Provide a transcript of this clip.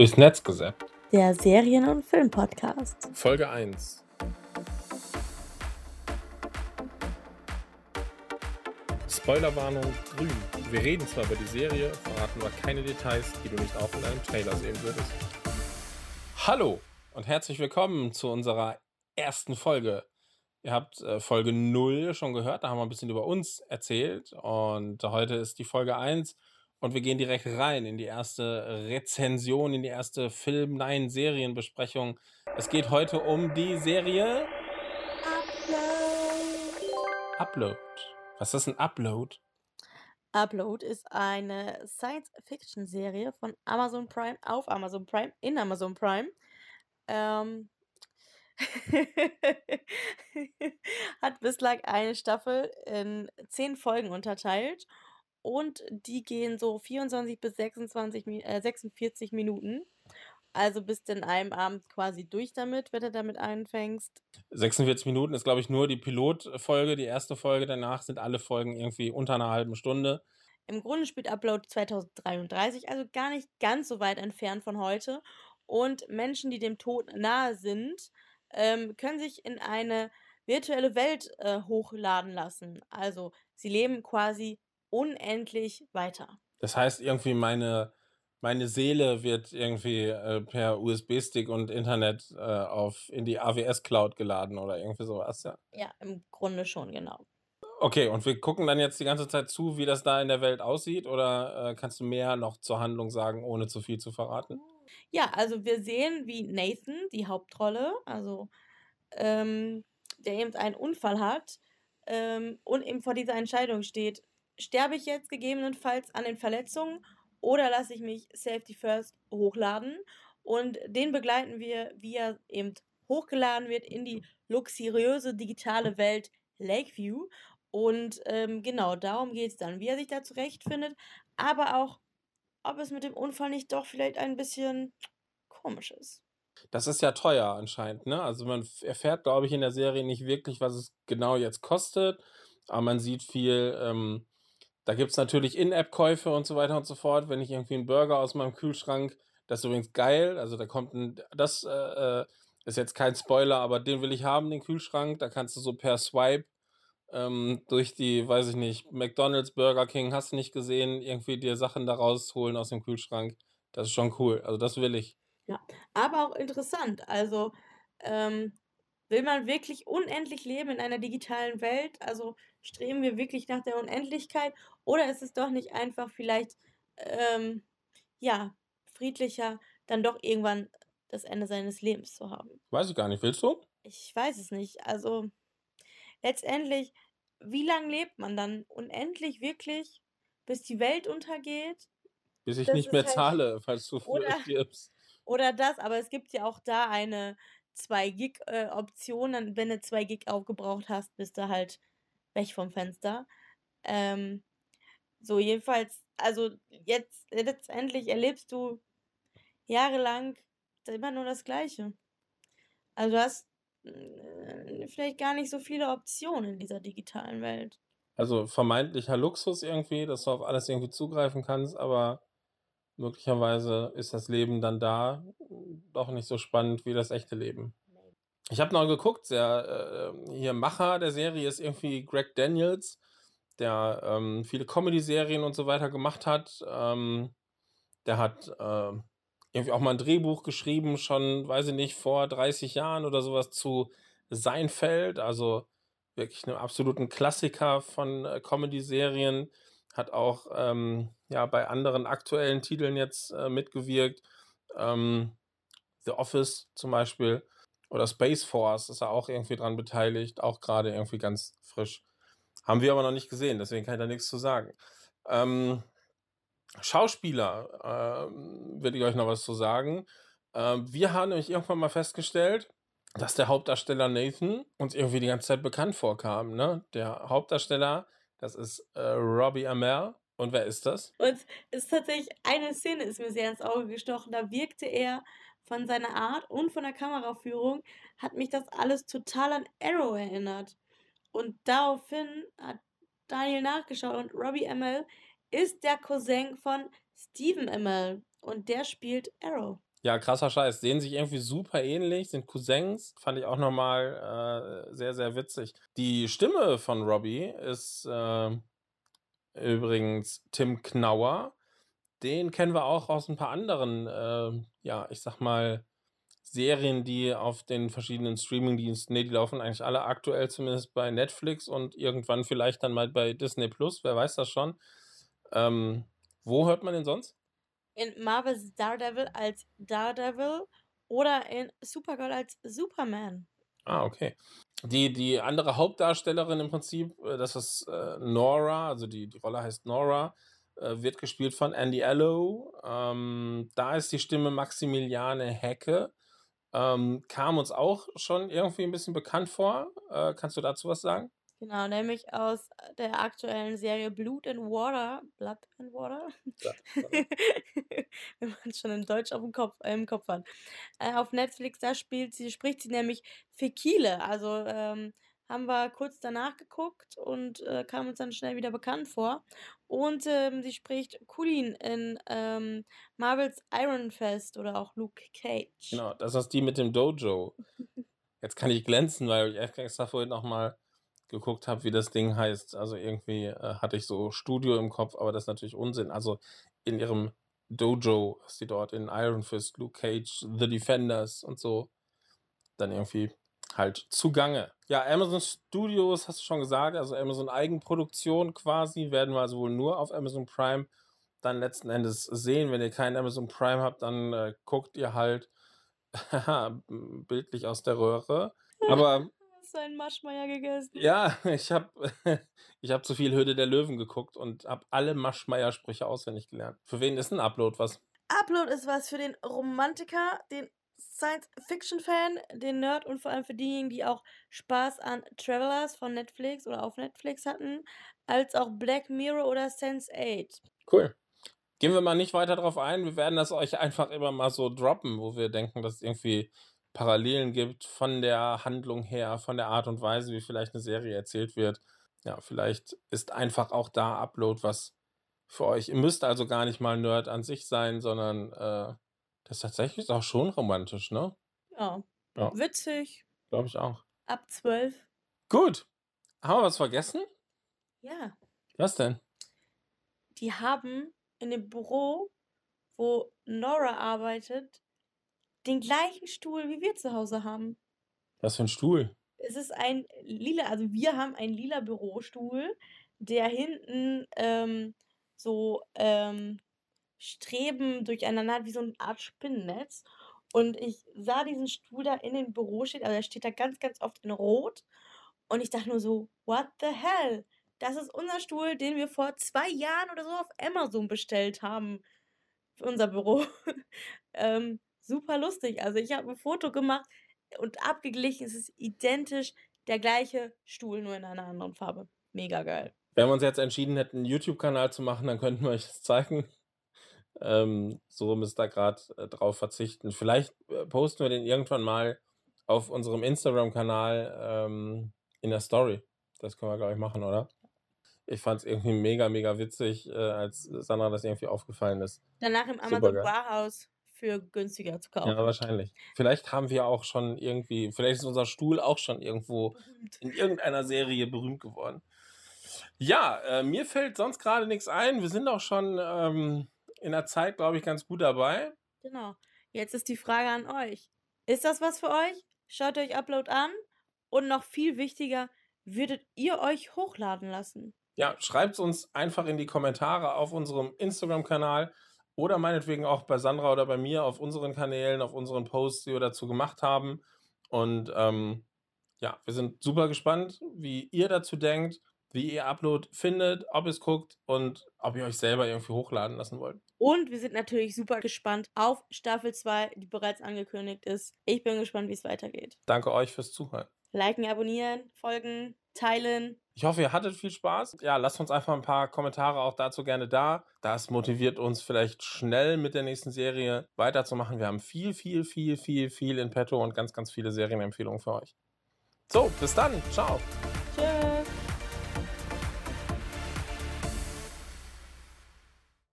Durchs Netz gesappt. Der Serien- und Filmpodcast. Folge 1. Spoilerwarnung grün. Wir reden zwar über die Serie, verraten aber keine Details, die du nicht auch in einem Trailer sehen würdest. Hallo und herzlich willkommen zu unserer ersten Folge. Ihr habt äh, Folge 0 schon gehört, da haben wir ein bisschen über uns erzählt und heute ist die Folge 1 und wir gehen direkt rein in die erste Rezension, in die erste Film-Nein-Serienbesprechung. Es geht heute um die Serie Upload. Was ist ein Upload? Upload ist eine Science-Fiction-Serie von Amazon Prime auf Amazon Prime in Amazon Prime. Ähm, hat bislang eine Staffel in zehn Folgen unterteilt und die gehen so 24 bis 26, Mi- äh, 46 Minuten. Also bist du in einem Abend quasi durch damit, wenn du damit anfängst. 46 Minuten ist, glaube ich, nur die Pilotfolge, die erste Folge. Danach sind alle Folgen irgendwie unter einer halben Stunde. Im Grunde spielt Upload 2033, also gar nicht ganz so weit entfernt von heute. Und Menschen, die dem Tod nahe sind, ähm, können sich in eine virtuelle Welt äh, hochladen lassen. Also sie leben quasi unendlich weiter. Das heißt, irgendwie meine, meine Seele wird irgendwie äh, per USB-Stick und Internet äh, auf, in die AWS-Cloud geladen oder irgendwie sowas, ja. Ja, im Grunde schon, genau. Okay, und wir gucken dann jetzt die ganze Zeit zu, wie das da in der Welt aussieht, oder äh, kannst du mehr noch zur Handlung sagen, ohne zu viel zu verraten? Ja, also wir sehen, wie Nathan, die Hauptrolle, also ähm, der eben einen Unfall hat ähm, und eben vor dieser Entscheidung steht, sterbe ich jetzt gegebenenfalls an den Verletzungen oder lasse ich mich Safety First hochladen? Und den begleiten wir, wie er eben hochgeladen wird in die luxuriöse digitale Welt Lakeview. Und ähm, genau darum geht es dann, wie er sich da zurechtfindet, aber auch, ob es mit dem Unfall nicht doch vielleicht ein bisschen komisch ist. Das ist ja teuer anscheinend, ne? Also man erfährt, glaube ich, in der Serie nicht wirklich, was es genau jetzt kostet, aber man sieht viel, ähm, da gibt es natürlich In-App-Käufe und so weiter und so fort. Wenn ich irgendwie einen Burger aus meinem Kühlschrank, das ist übrigens geil, also da kommt ein, das äh, äh, ist jetzt kein Spoiler, aber den will ich haben, den Kühlschrank. Da kannst du so per Swipe ähm, durch die, weiß ich nicht, McDonald's, Burger King, hast du nicht gesehen, irgendwie dir Sachen da rausholen aus dem Kühlschrank. Das ist schon cool. Also das will ich. Ja, aber auch interessant. Also, ähm, will man wirklich unendlich leben in einer digitalen Welt? Also streben wir wirklich nach der Unendlichkeit? Oder ist es doch nicht einfach vielleicht, ähm, ja, friedlicher, dann doch irgendwann das Ende seines Lebens zu haben? Weiß ich gar nicht. Willst du? Ich weiß es nicht. Also letztendlich, wie lange lebt man dann? Unendlich wirklich, bis die Welt untergeht? Bis ich Das nicht mehr halt. zahle, falls du früher Oder, stirbst. oder das, aber es gibt ja auch da eine 2 Gig äh, Option. Dann, wenn du 2 Gig aufgebraucht hast, bist du halt weg vom Fenster. Ähm, so, jedenfalls, also jetzt letztendlich erlebst du jahrelang immer nur das Gleiche. Also du hast äh, vielleicht gar nicht so viele Optionen in dieser digitalen Welt. Also vermeintlicher Luxus irgendwie, dass du auf alles irgendwie zugreifen kannst, aber möglicherweise ist das Leben dann da doch nicht so spannend wie das echte Leben. Ich habe noch geguckt, der äh, hier Macher der Serie ist irgendwie Greg Daniels, der ähm, viele Comedy-Serien und so weiter gemacht hat. Ähm, der hat äh, irgendwie auch mal ein Drehbuch geschrieben, schon, weiß ich nicht, vor 30 Jahren oder sowas zu Seinfeld, also wirklich einem absoluten Klassiker von äh, Comedy-Serien. Hat auch ähm, ja, bei anderen aktuellen Titeln jetzt äh, mitgewirkt. Ähm, The Office zum Beispiel oder Space Force ist er auch irgendwie dran beteiligt, auch gerade irgendwie ganz frisch. Haben wir aber noch nicht gesehen, deswegen kann ich da nichts zu sagen. Ähm, Schauspieler, ähm, will ich euch noch was zu sagen. Ähm, wir haben nämlich irgendwann mal festgestellt, dass der Hauptdarsteller Nathan uns irgendwie die ganze Zeit bekannt vorkam. Ne? Der Hauptdarsteller, das ist äh, Robbie Amell. Und wer ist das? Und es ist tatsächlich eine Szene ist mir sehr ins Auge gestochen. Da wirkte er von seiner Art und von der Kameraführung, hat mich das alles total an Arrow erinnert. Und daraufhin hat Daniel nachgeschaut und Robbie Amell ist der Cousin von Stephen Amell und der spielt Arrow. Ja, krasser Scheiß. Sehen sich irgendwie super ähnlich, sind Cousins. Fand ich auch noch mal, äh, sehr, sehr witzig. Die Stimme von Robbie ist, ähm, übrigens Tim Knauer. Den kennen wir auch aus ein paar anderen, ähm, ja, ich sag mal, Serien, die auf den verschiedenen Streamingdiensten ne, die laufen eigentlich alle aktuell zumindest bei Netflix und irgendwann vielleicht dann mal bei Disney Plus, wer weiß das schon. Ähm, wo hört man den sonst? In Marvel's Daredevil als Daredevil oder in Supergirl als Superman. Ah, okay. Die die andere Hauptdarstellerin im Prinzip, äh, das ist, äh, Nora, also die die Rolle heißt Nora, wird gespielt von Andy Allo. Ähm, da ist die Stimme Maximiliane Häcke. Ähm, kam uns auch schon irgendwie ein bisschen bekannt vor. Äh, kannst du dazu was sagen? Genau, nämlich aus der aktuellen Serie Blood and Water. Blood and Water? Ja, Wenn man es schon in Deutsch auf dem Kopf, äh, im Kopf hat. Äh, auf Netflix, da spielt sie, spricht sie nämlich Fekile. Also ähm, haben wir kurz danach geguckt und äh, kam uns dann schnell wieder bekannt vor. Und ähm, sie spricht Kulin in ähm, Marvels Iron Fist oder auch Luke Cage. Genau, das ist die mit dem Dojo. Jetzt kann ich glänzen, weil ich extra vorhin noch mal geguckt habe, wie das Ding heißt. Also irgendwie äh, hatte ich so Studio im Kopf, aber das ist natürlich Unsinn. Also in ihrem Dojo ist sie dort in Iron Fist, Luke Cage, The Defenders und so dann irgendwie halt zugange. Ja, Amazon Studios hast du schon gesagt, also Amazon Eigenproduktion quasi, werden wir also wohl nur auf Amazon Prime dann letzten Endes sehen. Wenn ihr keinen Amazon Prime habt, dann äh, guckt ihr halt bildlich aus der Röhre. Aber Hast du einen Maschmeier gegessen? ja, ich habe ich hab zu viel Höhle der Löwen geguckt und habe alle Maschmeyer-Sprüche auswendig gelernt. Für wen ist ein Upload was? Upload ist was für den Romantiker, den Science-Fiction-Fan, den Nerd und vor allem für diejenigen, die auch Spaß an Travelers von Netflix oder auf Netflix hatten, als auch Black Mirror oder Sense8. Cool. Gehen wir mal nicht weiter drauf ein. Wir werden das euch einfach immer mal so droppen, wo wir denken, dass es irgendwie Parallelen gibt von der Handlung her, von der Art und Weise, wie vielleicht eine Serie erzählt wird. Ja, vielleicht ist einfach auch da Upload was für euch. Ihr müsst also gar nicht mal Nerd an sich sein, sondern äh, das ist tatsächlich auch schon romantisch, ne? Ja. Ja, Witzig. glaube ich auch. Ab 12. Gut. Haben wir was vergessen? Ja. Was denn? Die haben in dem Büro, wo Nora arbeitet, den gleichen Stuhl, wie wir zu Hause haben. Was für ein Stuhl? Es ist ein lila, also wir haben einen lila Bürostuhl, der hinten ähm, so ähm, Streben durcheinander wie so eine Art Spinnennetz. Und ich sah diesen Stuhl da in dem Büro stehen, also der steht da ganz, ganz oft in Rot. Und ich dachte nur so, what the hell? Das ist unser Stuhl, den wir vor zwei Jahren oder so auf Amazon bestellt haben. Für unser Büro. ähm, super lustig. Also ich habe ein Foto gemacht und abgeglichen. Es ist identisch der gleiche Stuhl, nur in einer anderen Farbe. Mega geil. Wenn wir uns jetzt entschieden hätten, einen YouTube-Kanal zu machen, dann könnten wir euch das zeigen. Ähm, so müsst ihr gerade äh, drauf verzichten. Vielleicht äh, posten wir den irgendwann mal auf unserem Instagram-Kanal ähm, in der Story. Das können wir, glaube ich, machen, oder? Ich fand es irgendwie mega, mega witzig, äh, als Sandra das irgendwie aufgefallen ist. Danach im Amazon. Warehouse für günstiger zu Ja, kaufen. wahrscheinlich. Vielleicht haben wir auch schon irgendwie, vielleicht ist unser Stuhl auch schon irgendwo Berühmt. in irgendeiner Serie berühmt geworden. Ja, äh, mir fällt sonst gerade nichts ein. Wir sind auch schon ähm, in der Zeit, glaube ich, ganz gut dabei. Genau. Jetzt ist die Frage an euch. Ist das was für euch? Schaut euch Upload an. Und noch viel wichtiger, würdet ihr euch hochladen lassen? Ja, schreibt es uns einfach in die Kommentare auf unserem Instagram-Kanal oder meinetwegen auch bei Sandra oder bei mir auf unseren Kanälen, auf unseren Posts, die wir dazu gemacht haben. Und ähm, ja, wir sind super gespannt, wie ihr dazu denkt, wie ihr Upload findet, ob ihr es guckt und ob ihr euch selber irgendwie hochladen lassen wollt. Und wir sind natürlich super gespannt auf Staffel 2, die bereits angekündigt ist. Ich bin gespannt, wie es weitergeht. Danke euch fürs Zuhören. Liken, abonnieren, folgen, teilen. Ich hoffe, ihr hattet viel Spaß. Ja, lasst uns einfach ein paar Kommentare auch dazu gerne da. Das motiviert uns vielleicht schnell mit der nächsten Serie weiterzumachen. Wir haben viel, viel, viel, viel, viel in petto und ganz, ganz viele Serienempfehlungen für euch. So, bis dann. Ciao.